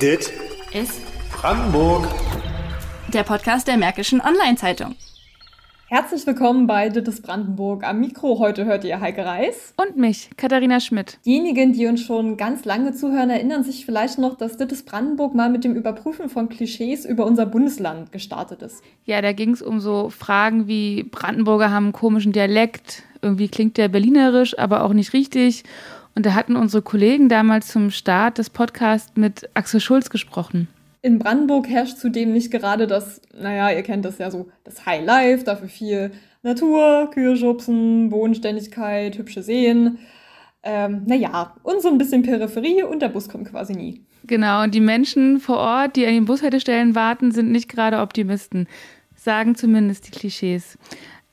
Dit ist Brandenburg. der Podcast der Märkischen Online-Zeitung. Herzlich willkommen bei Dittes Brandenburg. Am Mikro heute hört ihr Heike Reis. Und mich, Katharina Schmidt. Diejenigen, die uns schon ganz lange zuhören, erinnern sich vielleicht noch, dass Dittes Brandenburg mal mit dem Überprüfen von Klischees über unser Bundesland gestartet ist. Ja, da ging es um so Fragen wie Brandenburger haben einen komischen Dialekt, irgendwie klingt der berlinerisch, aber auch nicht richtig. Und da hatten unsere Kollegen damals zum Start des Podcasts mit Axel Schulz gesprochen. In Brandenburg herrscht zudem nicht gerade das, naja, ihr kennt das ja so, das High Life, dafür viel Natur, Kühe schubsen, Bodenständigkeit, hübsche Seen. Ähm, naja, und so ein bisschen Peripherie und der Bus kommt quasi nie. Genau, und die Menschen vor Ort, die an den Bushaltestellen warten, sind nicht gerade Optimisten, sagen zumindest die Klischees.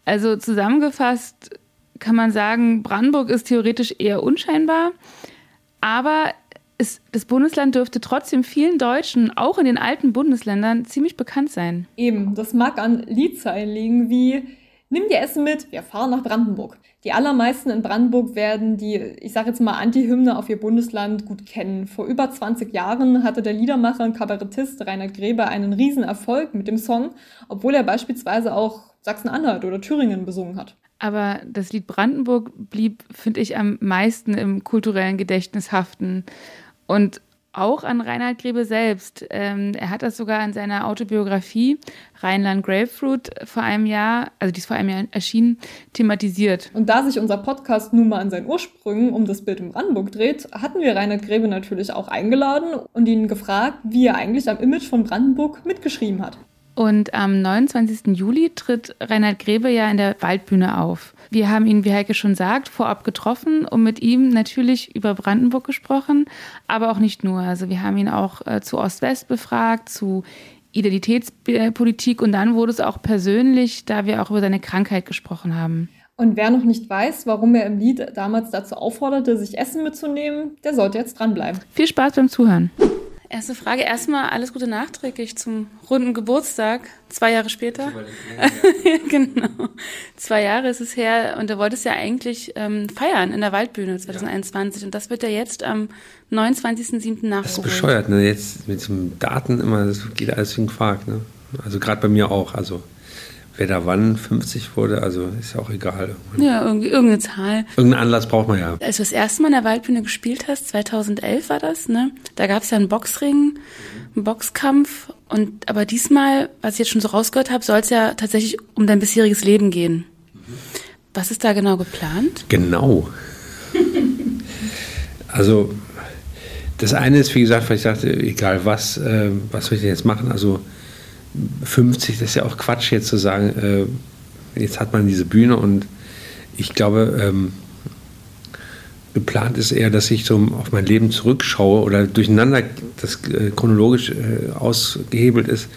Also zusammengefasst kann man sagen, Brandenburg ist theoretisch eher unscheinbar, aber es, das Bundesland dürfte trotzdem vielen Deutschen, auch in den alten Bundesländern, ziemlich bekannt sein. Eben, das mag an Liedzeilen liegen wie Nimm dir Essen mit, wir fahren nach Brandenburg. Die allermeisten in Brandenburg werden die, ich sage jetzt mal, Anti-Hymne auf ihr Bundesland gut kennen. Vor über 20 Jahren hatte der Liedermacher und Kabarettist Reinhard Grebe einen Riesenerfolg mit dem Song, obwohl er beispielsweise auch Sachsen-Anhalt oder Thüringen besungen hat. Aber das Lied Brandenburg blieb, finde ich, am meisten im kulturellen Gedächtnis haften. Und auch an Reinhard Grebe selbst. Ähm, er hat das sogar in seiner Autobiografie Rheinland Grapefruit vor einem Jahr, also die ist vor einem Jahr erschienen, thematisiert. Und da sich unser Podcast nun mal an seinen Ursprüngen um das Bild in Brandenburg dreht, hatten wir Reinhard Grebe natürlich auch eingeladen und ihn gefragt, wie er eigentlich am Image von Brandenburg mitgeschrieben hat. Und am 29. Juli tritt Reinhard Grebe ja in der Waldbühne auf. Wir haben ihn, wie Heike schon sagt, vorab getroffen und mit ihm natürlich über Brandenburg gesprochen, aber auch nicht nur. Also wir haben ihn auch äh, zu Ost-West befragt, zu Identitätspolitik und dann wurde es auch persönlich, da wir auch über seine Krankheit gesprochen haben. Und wer noch nicht weiß, warum er im Lied damals dazu aufforderte, sich Essen mitzunehmen, der sollte jetzt dranbleiben. Viel Spaß beim Zuhören. Erste Frage. Erstmal alles Gute nachträglich zum runden Geburtstag. Zwei Jahre später. genau. Zwei Jahre ist es her und du wolltest ja eigentlich ähm, feiern in der Waldbühne 2021 ja. und das wird ja jetzt am 29.07. nachgeholt. Das ist bescheuert, ne? Jetzt mit dem Daten immer, das geht alles wie ein Quark, ne? Also gerade bei mir auch, also wer da wann 50 wurde, also ist ja auch egal. Ja, irgendeine Zahl. Irgendeinen Anlass braucht man ja. Als du das erste Mal in der Waldbühne gespielt hast, 2011 war das, ne? Da gab es ja einen Boxring, einen Boxkampf. Und aber diesmal, was ich jetzt schon so rausgehört habe, soll es ja tatsächlich um dein bisheriges Leben gehen. Was ist da genau geplant? Genau. also das eine ist, wie gesagt, weil ich dachte, egal was, äh, was soll ich denn jetzt machen? Also 50, das ist ja auch Quatsch jetzt zu sagen, äh, jetzt hat man diese Bühne und ich glaube, ähm, geplant ist eher, dass ich so auf mein Leben zurückschaue oder durcheinander das äh, chronologisch äh, ausgehebelt ist.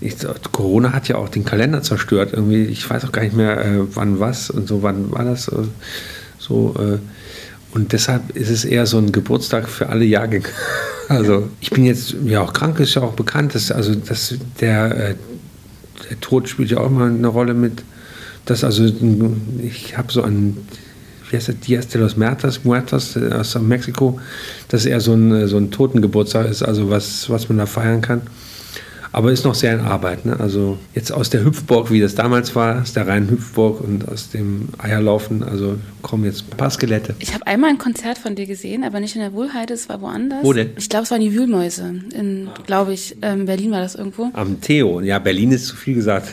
Ich, Corona hat ja auch den Kalender zerstört. Irgendwie, ich weiß auch gar nicht mehr, äh, wann was und so, wann war das äh, so. Äh, und deshalb ist es eher so ein Geburtstag für alle Jahrgänge. Also ich bin jetzt ja auch krank, ist ja auch bekannt, dass also dass der, äh, der Tod spielt ja auch mal eine Rolle mit. Das also ich habe so ein wie heißt das, Dias de los Muertos, Muertos äh, aus Mexiko, dass er so ein, so ein Totengeburtstag ist, also was, was man da feiern kann. Aber ist noch sehr in Arbeit. Ne? Also jetzt aus der Hüpfburg, wie das damals war, aus der reinen Hüpfburg und aus dem Eierlaufen, also kommen jetzt ein paar Skelette. Ich habe einmal ein Konzert von dir gesehen, aber nicht in der Wohlheide, es war woanders. Wo denn? Ich glaube, es waren die Wühlmäuse. In, glaube ich, ähm, Berlin war das irgendwo. Am Theo. Ja, Berlin ist zu viel gesagt.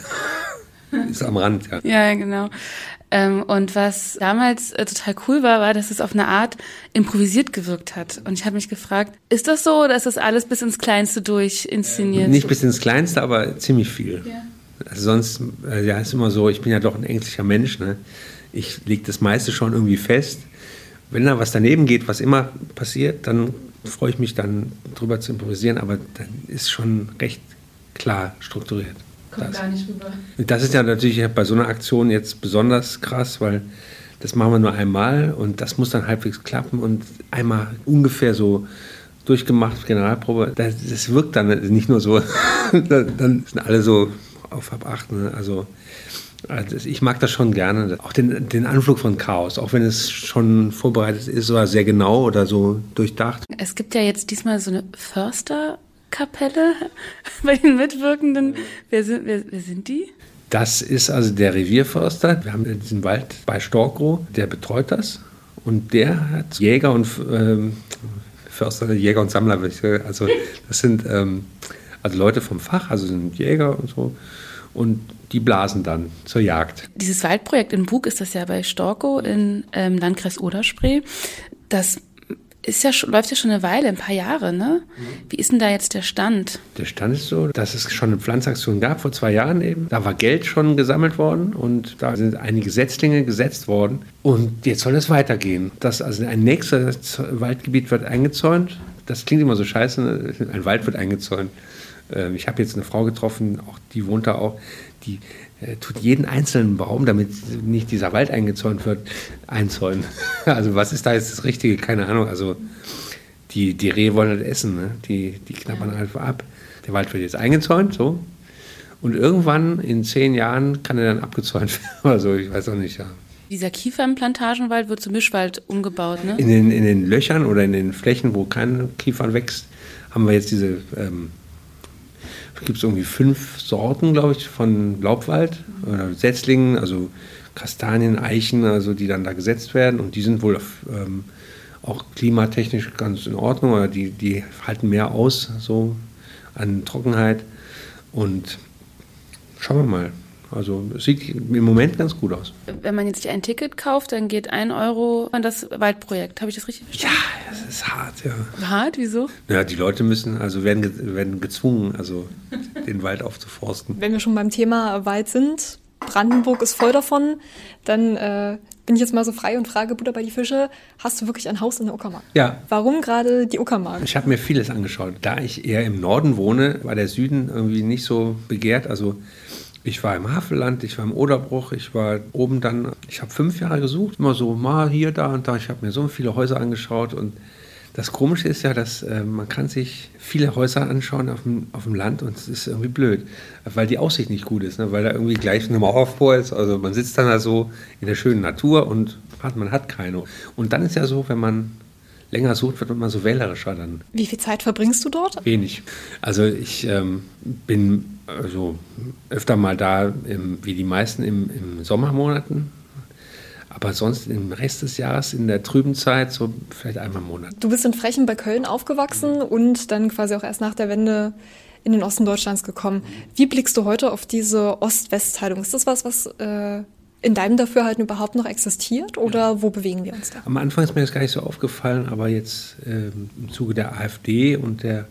ist am Rand, ja. Ja, genau. Ähm, und was damals äh, total cool war, war, dass es auf eine Art improvisiert gewirkt hat. Und ich habe mich gefragt, ist das so oder ist das alles bis ins Kleinste durch inszeniert? Nicht bis ins Kleinste, aber ziemlich viel. Ja. Also sonst, äh, ja, ist immer so, ich bin ja doch ein ängstlicher Mensch. Ne? Ich lege das meiste schon irgendwie fest. Wenn da was daneben geht, was immer passiert, dann freue ich mich dann drüber zu improvisieren, aber dann ist schon recht klar strukturiert. Kommt das. gar nicht rüber. Das ist ja natürlich bei so einer Aktion jetzt besonders krass, weil das machen wir nur einmal und das muss dann halbwegs klappen und einmal ungefähr so durchgemacht, Generalprobe, das, das wirkt dann nicht nur so, dann sind alle so auf ab acht. Ne? Also, also, ich mag das schon gerne, auch den, den Anflug von Chaos, auch wenn es schon vorbereitet ist oder sehr genau oder so durchdacht. Es gibt ja jetzt diesmal so eine Förster Waldkapelle bei den Mitwirkenden. Wer sind, wer, wer sind die? Das ist also der Revierförster. Wir haben diesen Wald bei Storkow, der betreut das. Und der hat Jäger und ähm, Förster, Jäger und Sammler, also das sind ähm, also Leute vom Fach, also sind Jäger und so. Und die blasen dann zur Jagd. Dieses Waldprojekt in Bug ist das ja bei Storkow im ähm, Landkreis Oderspree. Das ist ja läuft ja schon eine Weile, ein paar Jahre, ne? Wie ist denn da jetzt der Stand? Der Stand ist so, dass es schon eine Pflanzaktion gab, vor zwei Jahren eben. Da war Geld schon gesammelt worden und da sind einige Setzlinge gesetzt worden. Und jetzt soll es weitergehen. Das, also ein nächstes Waldgebiet wird eingezäunt. Das klingt immer so scheiße, ne? ein Wald wird eingezäunt. Ähm, ich habe jetzt eine Frau getroffen, auch die wohnt da auch, die tut jeden einzelnen Baum, damit nicht dieser Wald eingezäunt wird, einzäunen. Also was ist da jetzt das Richtige? Keine Ahnung. Also die, die Rehe wollen halt essen, ne? die, die knappern ja. einfach ab. Der Wald wird jetzt eingezäunt, so. Und irgendwann in zehn Jahren kann er dann abgezäunt werden. Also ich weiß auch nicht, ja. Dieser Kiefer im Plantagenwald wird zum Mischwald umgebaut, ne? In den, in den Löchern oder in den Flächen, wo kein Kiefern wächst, haben wir jetzt diese ähm, gibt es irgendwie fünf Sorten, glaube ich, von Laubwald oder Setzlingen, also Kastanien, Eichen, also die dann da gesetzt werden und die sind wohl ähm, auch klimatechnisch ganz in Ordnung oder die, die halten mehr aus so an Trockenheit und schauen wir mal. Also es sieht im Moment ganz gut aus. Wenn man jetzt ein Ticket kauft, dann geht ein Euro an das Waldprojekt. Habe ich das richtig verstanden? Ja, das ist hart, ja. Hart? Wieso? Ja, die Leute müssen, also werden, werden gezwungen, also den Wald aufzuforsten. Wenn wir schon beim Thema Wald sind, Brandenburg ist voll davon, dann äh, bin ich jetzt mal so frei und frage Butter bei die Fische, hast du wirklich ein Haus in der Uckermark? Ja. Warum gerade die Uckermark? Ich habe mir vieles angeschaut. Da ich eher im Norden wohne, war der Süden irgendwie nicht so begehrt. Also ich war im Havelland, ich war im Oderbruch, ich war oben dann, ich habe fünf Jahre gesucht, immer so mal hier, da und da. Ich habe mir so viele Häuser angeschaut und das Komische ist ja, dass äh, man kann sich viele Häuser anschauen auf dem, auf dem Land und es ist irgendwie blöd, weil die Aussicht nicht gut ist, ne? weil da irgendwie gleich eine Mauer vor ist. Also man sitzt dann da so in der schönen Natur und hat, man hat keine. Und dann ist ja so, wenn man länger sucht, wird man so wählerischer dann. Wie viel Zeit verbringst du dort? Wenig. Also ich ähm, bin also öfter mal da, im, wie die meisten im, im Sommermonaten. Aber sonst im Rest des Jahres in der trüben Zeit so vielleicht einmal im Monat. Du bist in Frechen bei Köln aufgewachsen und dann quasi auch erst nach der Wende in den Osten Deutschlands gekommen. Wie blickst du heute auf diese Ost-West-Teilung? Ist das was, was äh, in deinem Dafürhalten überhaupt noch existiert oder ja. wo bewegen wir uns da? Am Anfang ist mir das gar nicht so aufgefallen, aber jetzt ähm, im Zuge der AfD und der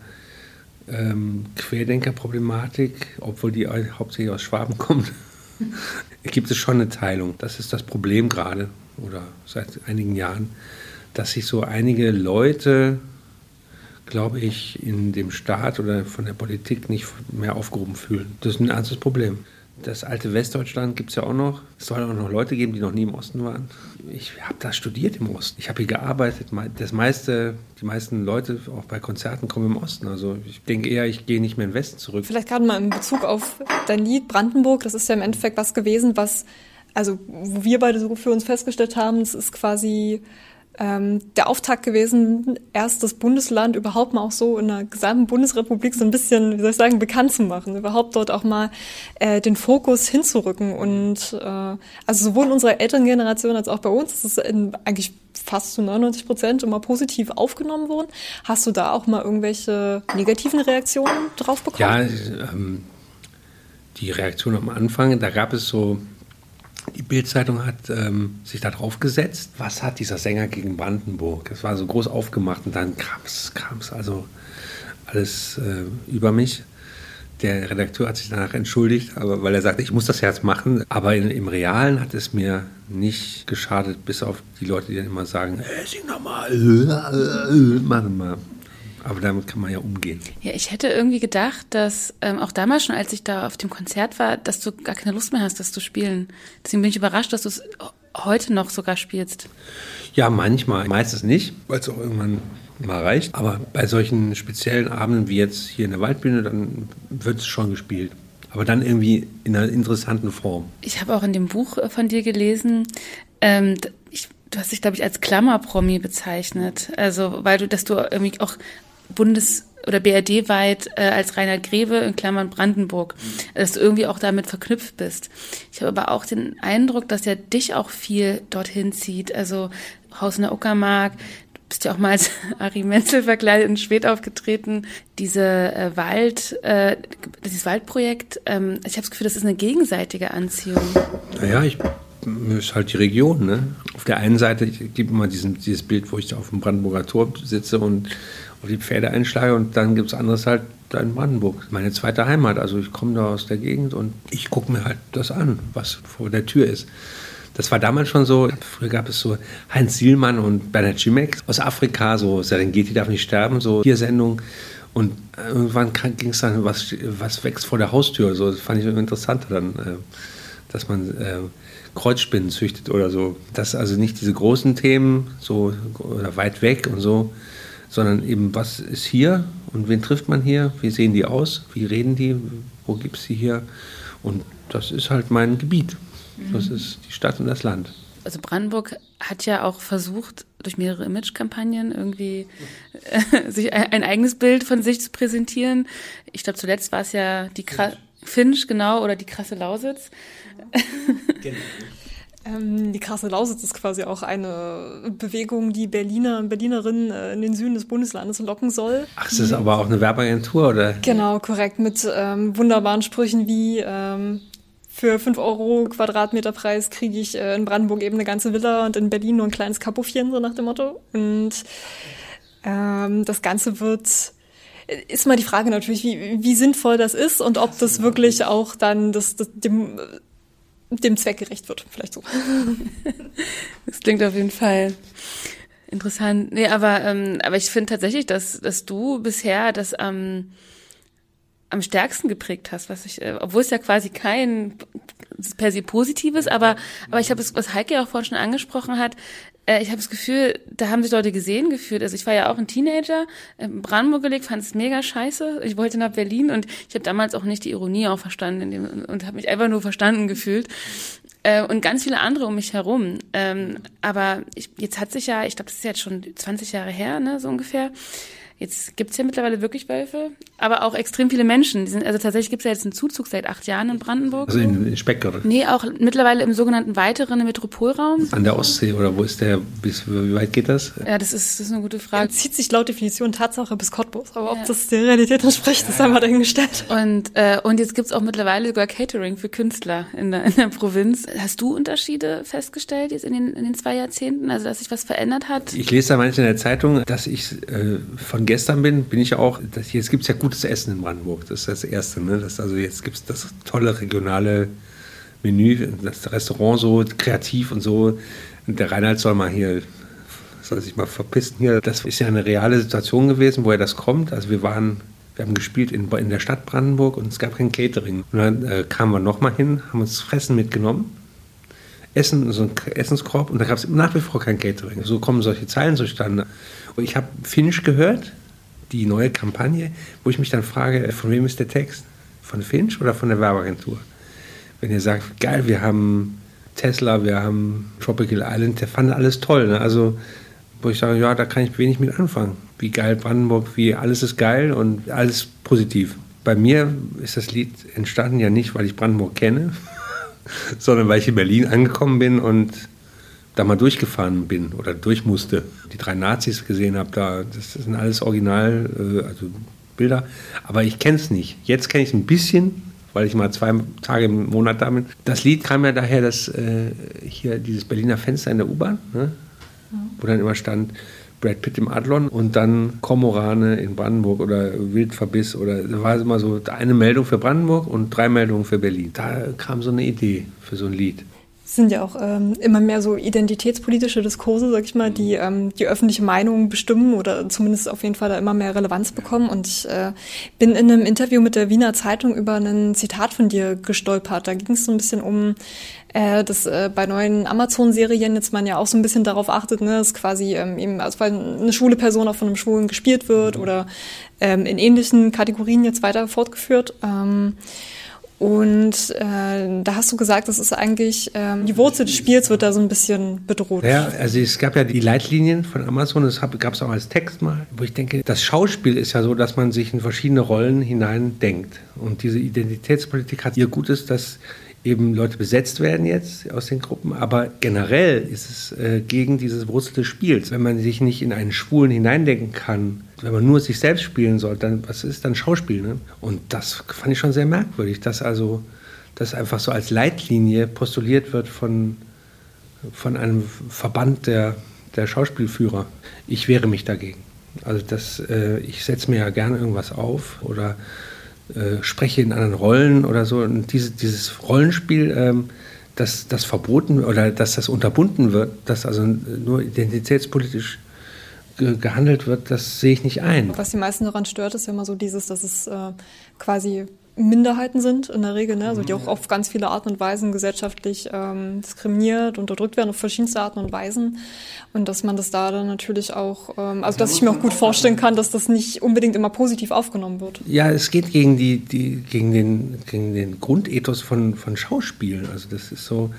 ähm, Querdenkerproblematik, obwohl die hauptsächlich aus Schwaben kommt, gibt es schon eine Teilung. Das ist das Problem gerade oder seit einigen Jahren, dass sich so einige Leute, glaube ich, in dem Staat oder von der Politik nicht mehr aufgehoben fühlen. Das ist ein ernstes Problem. Das alte Westdeutschland gibt es ja auch noch. Es soll auch noch Leute geben, die noch nie im Osten waren. Ich habe da studiert im Osten. Ich habe hier gearbeitet. Das meiste, die meisten Leute auch bei Konzerten kommen im Osten. Also ich denke eher, ich gehe nicht mehr in den Westen zurück. Vielleicht gerade mal in Bezug auf dein Lied Brandenburg. Das ist ja im Endeffekt was gewesen, was, also wo wir beide so für uns festgestellt haben, es ist quasi ähm, der Auftakt gewesen, erst das Bundesland überhaupt mal auch so in der gesamten Bundesrepublik so ein bisschen, wie soll ich sagen, bekannt zu machen, überhaupt dort auch mal äh, den Fokus hinzurücken. Und äh, also sowohl in unserer Elterngeneration als auch bei uns ist es in, eigentlich fast zu 99 Prozent immer positiv aufgenommen worden. Hast du da auch mal irgendwelche negativen Reaktionen drauf bekommen? Ja, ähm, die Reaktion am Anfang, da gab es so die Bildzeitung hat ähm, sich da drauf gesetzt, was hat dieser Sänger gegen Brandenburg? Das war so groß aufgemacht und dann kam es also alles äh, über mich. Der Redakteur hat sich danach entschuldigt, aber, weil er sagte, ich muss das jetzt machen. Aber in, im Realen hat es mir nicht geschadet, bis auf die Leute, die dann immer sagen, hey, sing doch mal, mach mal. Aber damit kann man ja umgehen. Ja, ich hätte irgendwie gedacht, dass ähm, auch damals schon, als ich da auf dem Konzert war, dass du gar keine Lust mehr hast, das zu spielen. Deswegen bin ich überrascht, dass du es heute noch sogar spielst. Ja, manchmal. Meistens nicht, weil es auch irgendwann mal reicht. Aber bei solchen speziellen Abenden wie jetzt hier in der Waldbühne, dann wird es schon gespielt. Aber dann irgendwie in einer interessanten Form. Ich habe auch in dem Buch äh, von dir gelesen, ähm, ich, du hast dich, glaube ich, als Klammerpromi bezeichnet. Also, weil du, dass du irgendwie auch Bundes oder BRD-weit äh, als Rainer Greve in Klammern Brandenburg, dass du irgendwie auch damit verknüpft bist. Ich habe aber auch den Eindruck, dass ja dich auch viel dorthin zieht. Also Haus in der Uckermark, du bist ja auch mal als Ari Menzel verkleidet in Schwed aufgetreten. Diese äh, Wald, äh, dieses Waldprojekt, ähm, ich habe das Gefühl, das ist eine gegenseitige Anziehung. Naja, ich ist halt die Region. Ne? Auf der einen Seite gibt immer diesen, dieses Bild, wo ich auf dem Brandenburger Tor sitze und auf die Pferde einschlage und dann gibt es anderes halt in Brandenburg. Meine zweite Heimat. Also ich komme da aus der Gegend und ich gucke mir halt das an, was vor der Tür ist. Das war damals schon so. Früher gab es so Heinz Sielmann und Bernhard Schimek aus Afrika, so Serengeti darf nicht sterben, so Sendungen. Und irgendwann ging es dann, was, was wächst vor der Haustür. So, das fand ich interessanter dann, äh, dass man äh, Kreuzspinnen züchtet oder so. Das also nicht diese großen Themen, so oder weit weg und so, sondern eben, was ist hier und wen trifft man hier, wie sehen die aus, wie reden die, wo gibt es sie hier. Und das ist halt mein Gebiet. Das mhm. ist die Stadt und das Land. Also Brandenburg hat ja auch versucht, durch mehrere Imagekampagnen irgendwie äh, sich ein, ein, eigenes Bild von sich zu präsentieren. Ich glaube, zuletzt war es ja die Kra Finch, genau, oder die krasse Lausitz. Genau. Ähm, die krasse Lausitz ist quasi auch eine Bewegung, die Berliner und Berlinerinnen äh, in den Süden des Bundeslandes locken soll. Ach, ist das aber auch eine Werbeagentur, oder? Genau, korrekt. Mit ähm, wunderbaren Sprüchen wie ähm, für 5 Euro Quadratmeterpreis kriege ich äh, in Brandenburg eben eine ganze Villa und in Berlin nur ein kleines Kapuffchen, so nach dem Motto. Und ähm, das Ganze wird ist mal die Frage natürlich, wie, wie sinnvoll das ist und ob das wirklich auch dann das, das dem dem Zweck gerecht wird, vielleicht so. Das klingt auf jeden Fall interessant. Nee, aber, ähm, aber ich finde tatsächlich, dass, dass du bisher das am, am stärksten geprägt hast, was ich, äh, obwohl es ja quasi kein per se positives, aber, aber ich habe es, was Heike auch vorhin schon angesprochen hat, äh, ich habe das Gefühl, da haben sich Leute gesehen gefühlt. Also ich war ja auch ein Teenager, in Brandenburg gelegt, fand es mega scheiße. Ich wollte nach Berlin und ich habe damals auch nicht die Ironie auch verstanden dem, und habe mich einfach nur verstanden gefühlt. Äh, und ganz viele andere um mich herum. Ähm, aber ich, jetzt hat sich ja, ich glaube, das ist jetzt schon 20 Jahre her, ne, so ungefähr. Jetzt gibt's ja mittlerweile wirklich Wölfe, aber auch extrem viele Menschen. Die sind, also tatsächlich gibt's ja jetzt einen Zuzug seit acht Jahren in Brandenburg. Also in, in Speck, oder? Nee, auch mittlerweile im sogenannten weiteren Metropolraum. An der Ostsee oder wo ist der, bis, wie weit geht das? Ja, das ist, das ist eine gute Frage. Er zieht sich laut Definition Tatsache bis Cottbus, aber ja. ob das der Realität entspricht, ist einmal dahingestellt. Und, äh, und jetzt gibt's auch mittlerweile sogar Catering für Künstler in der, in der Provinz. Hast du Unterschiede festgestellt jetzt in den, in den zwei Jahrzehnten, also dass sich was verändert hat? Ich lese da manchmal in der Zeitung, dass ich äh, von gestern bin, bin ich auch, das, jetzt gibt es ja gutes Essen in Brandenburg, das ist das Erste. Ne? Das, also jetzt gibt es das tolle regionale Menü, das Restaurant so kreativ und so. Der Reinhard soll mal hier, soll sich mal verpissen hier. Das ist ja eine reale Situation gewesen, woher das kommt. Also wir waren, wir haben gespielt in, in der Stadt Brandenburg und es gab kein Catering. Und dann äh, kamen wir nochmal hin, haben uns Fressen mitgenommen. Essen, so ein Essenskorb und da gab es nach wie vor kein Catering. So kommen solche Zeilen zustande. Ich habe Finnisch gehört, die neue Kampagne, wo ich mich dann frage, von wem ist der Text? Von Finch oder von der Werbeagentur? Wenn ihr sagt, geil, wir haben Tesla, wir haben Tropical Island, der fand alles toll. Ne? Also, wo ich sage, ja, da kann ich wenig mit anfangen. Wie geil Brandenburg, wie alles ist geil und alles positiv. Bei mir ist das Lied entstanden ja nicht, weil ich Brandenburg kenne, sondern weil ich in Berlin angekommen bin und da mal durchgefahren bin oder durch musste, die drei Nazis gesehen habe, da, das sind alles Original, äh, also Bilder, aber ich kenne es nicht. Jetzt kenne ich es ein bisschen, weil ich mal zwei Tage im Monat da bin. Das Lied kam ja daher, dass äh, hier dieses Berliner Fenster in der U-Bahn, ne, ja. wo dann immer stand, Brad Pitt im Adlon und dann Kormorane in Brandenburg oder Wildverbiss oder war immer so eine Meldung für Brandenburg und drei Meldungen für Berlin. Da kam so eine Idee für so ein Lied sind ja auch ähm, immer mehr so identitätspolitische Diskurse, sag ich mal, die ähm, die öffentliche Meinung bestimmen oder zumindest auf jeden Fall da immer mehr Relevanz bekommen. Und ich äh, bin in einem Interview mit der Wiener Zeitung über ein Zitat von dir gestolpert. Da ging es so ein bisschen um, äh, dass äh, bei neuen Amazon-Serien jetzt man ja auch so ein bisschen darauf achtet, ne, dass quasi ähm, eben, also weil eine schwule Person auch von einem Schwulen gespielt wird mhm. oder ähm, in ähnlichen Kategorien jetzt weiter fortgeführt. Ähm, Und äh, da hast du gesagt, das ist eigentlich, ähm, die Wurzel des Spiels wird da so ein bisschen bedroht. Ja, also es gab ja die Leitlinien von Amazon, das gab es auch als Text mal, wo ich denke, das Schauspiel ist ja so, dass man sich in verschiedene Rollen hineindenkt. Und diese Identitätspolitik hat ihr Gutes, dass eben Leute besetzt werden jetzt aus den Gruppen, aber generell ist es äh, gegen dieses Wurzel des Spiels. Wenn man sich nicht in einen Schwulen hineindenken kann, wenn man nur sich selbst spielen soll, dann was ist dann Schauspiel? Ne? Und das fand ich schon sehr merkwürdig, dass also das einfach so als Leitlinie postuliert wird von, von einem Verband der, der Schauspielführer. Ich wehre mich dagegen. Also das, äh, ich setze mir ja gerne irgendwas auf oder äh, spreche in anderen Rollen oder so. Und diese, dieses Rollenspiel, ähm, dass das verboten oder dass das unterbunden wird, dass also nur identitätspolitisch ge gehandelt wird, das sehe ich nicht ein. Was die meisten daran stört, ist immer so dieses, dass es äh, quasi Minderheiten sind in der Regel, ne? also die auch auf ganz viele Arten und Weisen gesellschaftlich ähm, diskriminiert, unterdrückt werden auf verschiedenste Arten und Weisen. Und dass man das da dann natürlich auch, ähm, also dass ich mir auch gut vorstellen kann, dass das nicht unbedingt immer positiv aufgenommen wird. Ja, es geht gegen, die, die, gegen, den, gegen den Grundethos von, von Schauspielen. Also das ist so,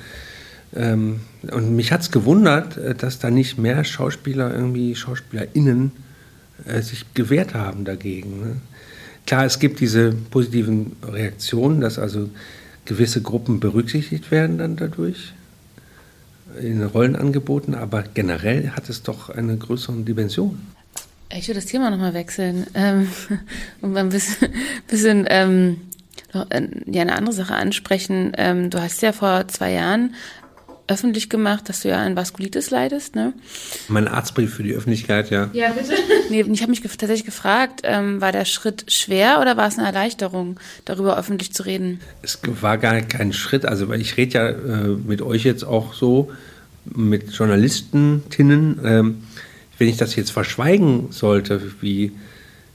ähm, und mich hat es gewundert, äh, dass da nicht mehr Schauspieler, irgendwie SchauspielerInnen äh, sich gewehrt haben dagegen. Ne? Klar, es gibt diese positiven Reaktionen, dass also gewisse Gruppen berücksichtigt werden dann dadurch in Rollenangeboten, aber generell hat es doch eine größere Dimension. Ich würde das Thema nochmal wechseln ähm, und ein bisschen, bisschen ähm, äh, ja, eine andere Sache ansprechen. Ähm, du hast ja vor zwei Jahren öffentlich gemacht, dass du ja an Vaskulitis leidest, ne? Mein Arztbrief für die Öffentlichkeit, ja. Ja, bitte. nee, ich habe mich tatsächlich gefragt, ähm, war der Schritt schwer oder war es eine Erleichterung, darüber öffentlich zu reden? Es war gar kein Schritt, also weil ich rede ja äh, mit euch jetzt auch so, mit Journalistinnen, ähm, wenn ich das jetzt verschweigen sollte, wie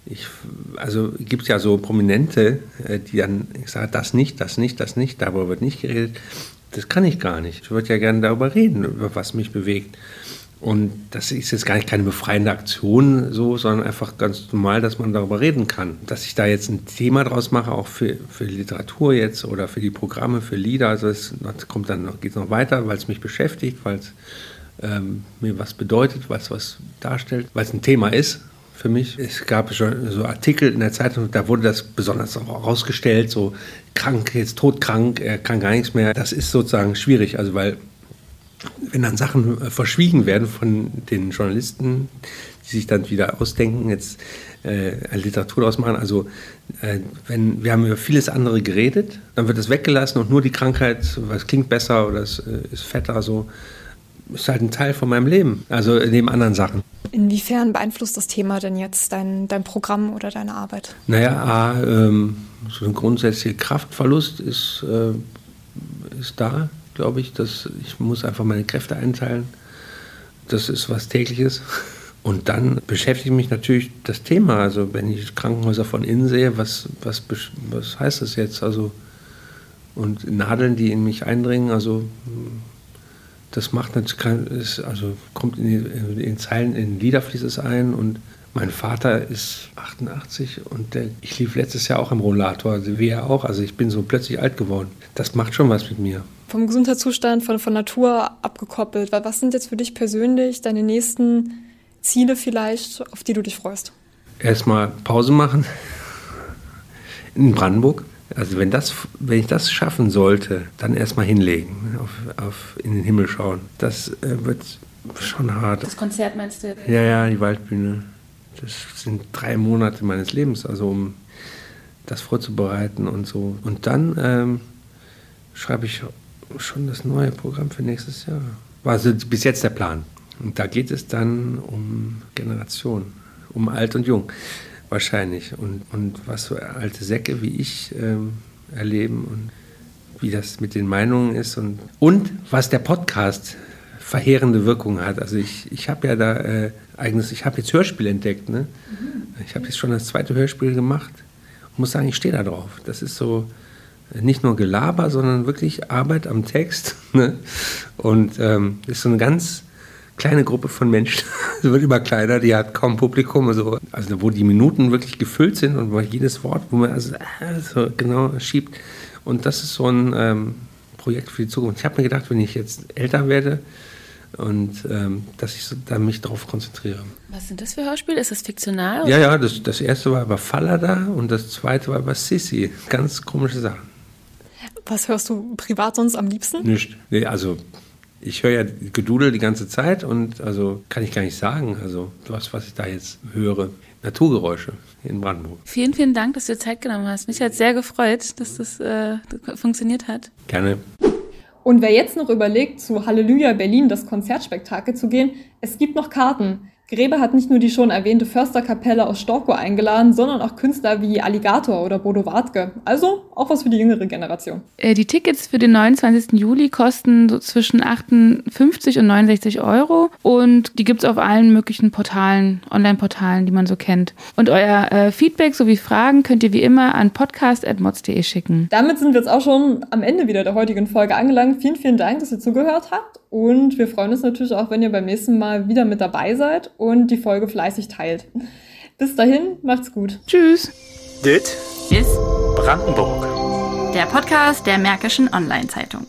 ich, also gibt es ja so Prominente, äh, die dann, ich sage, das nicht, das nicht, das nicht, darüber wird nicht geredet das kann ich gar nicht. Ich würde ja gerne darüber reden, über was mich bewegt. Und das ist jetzt gar nicht keine befreiende Aktion so, sondern einfach ganz normal, dass man darüber reden kann. Dass ich da jetzt ein Thema draus mache, auch für, für Literatur jetzt oder für die Programme, für Lieder, also es kommt dann noch, geht noch weiter, weil es mich beschäftigt, weil es ähm, mir was bedeutet, weil es was darstellt, weil es ein Thema ist für mich. Es gab schon so Artikel in der Zeitung, da wurde das besonders herausgestellt, so krank, jetzt todkrank, er kann gar nichts mehr. Das ist sozusagen schwierig, also weil wenn dann Sachen äh, verschwiegen werden von den Journalisten, die sich dann wieder ausdenken, jetzt äh, Literatur daraus machen. Also äh, wenn wir haben über vieles andere geredet, dann wird es weggelassen und nur die Krankheit, was klingt besser oder es äh, ist fetter, so ist halt ein Teil von meinem Leben. Also neben anderen Sachen. Inwiefern beeinflusst das Thema denn jetzt dein, dein Programm oder deine Arbeit? Naja, A, ähm, so ein grundsätzlicher Kraftverlust ist, äh, ist da, glaube ich. Dass ich muss einfach meine Kräfte einteilen. Das ist was tägliches. Und dann beschäftigt mich natürlich das Thema. Also wenn ich Krankenhäuser von innen sehe, was, was, was heißt das jetzt? Also und Nadeln, die in mich eindringen, also das macht natürlich, also kommt in, die, in den Zeilen, in Lieder fließt es ein und mein Vater ist 88 und der, ich lief letztes Jahr auch im Rollator, also wie er auch. Also ich bin so plötzlich alt geworden. Das macht schon was mit mir. Vom Gesundheitszustand, von, von Natur abgekoppelt. Was sind jetzt für dich persönlich deine nächsten Ziele vielleicht, auf die du dich freust? Erstmal Pause machen in Brandenburg. Also wenn, das, wenn ich das schaffen sollte, dann erstmal hinlegen, auf, auf, in den Himmel schauen. Das äh, wird schon hart. Das Konzert meinst du? Ja, ja, die Waldbühne. Das sind drei Monate meines Lebens, also um das vorzubereiten und so. Und dann ähm, schreibe ich schon das neue Programm für nächstes Jahr. War also bis jetzt der Plan. Und da geht es dann um Generation, um alt und jung wahrscheinlich. Und, und was so alte Säcke wie ich ähm, erleben und wie das mit den Meinungen ist und, und was der Podcast verheerende Wirkung hat. Also ich, ich habe ja da äh, eigenes, ich habe jetzt Hörspiel entdeckt. Ne? Mhm. Ich habe jetzt schon das zweite Hörspiel gemacht und muss sagen, ich stehe da drauf. Das ist so äh, nicht nur Gelaber, sondern wirklich Arbeit am Text. Ne? Und ähm, ist so ein ganz kleine Gruppe von Menschen. Es wird immer kleiner, die hat kaum Publikum. Also, also wo die Minuten wirklich gefüllt sind und wo jedes Wort, wo man also, also genau schiebt. Und das ist so ein ähm, Projekt für die Zukunft. Ich habe mir gedacht, wenn ich jetzt älter werde, und ähm, dass ich so, da mich darauf konzentriere. Was sind das für Hörspiele? Ist das fiktional? Ja, ja, das, das erste war über Fallada und das zweite war über Sissi. Ganz komische Sachen. Was hörst du privat sonst am liebsten? Nicht. Nee, also ich höre ja Gedudel die ganze Zeit und also kann ich gar nicht sagen. Also was, was ich da jetzt höre. Naturgeräusche in Brandenburg. Vielen, vielen Dank, dass du dir Zeit genommen hast. Mich hat sehr gefreut, dass das äh, funktioniert hat. Gerne. Und wer jetzt noch überlegt, zu Halleluja Berlin das Konzertspektakel zu gehen, es gibt noch Karten. Grebe hat nicht nur die schon erwähnte Försterkapelle aus Storkow eingeladen, sondern auch Künstler wie Alligator oder Bodo Wartke. Also auch was für die jüngere Generation. Äh, die Tickets für den 29. Juli kosten so zwischen 58 und 69 Euro und die gibt es auf allen möglichen Portalen, Online-Portalen, die man so kennt. Und euer äh, Feedback sowie Fragen könnt ihr wie immer an podcast.mods.de schicken. Damit sind wir jetzt auch schon am Ende wieder der heutigen Folge angelangt. Vielen, vielen Dank, dass ihr zugehört habt und wir freuen uns natürlich auch, wenn ihr beim nächsten Mal wieder mit dabei seid und die Folge fleißig teilt. Bis dahin, macht's gut. Tschüss. Dit ist Brandenburg. Der Podcast der Märkischen Online-Zeitung.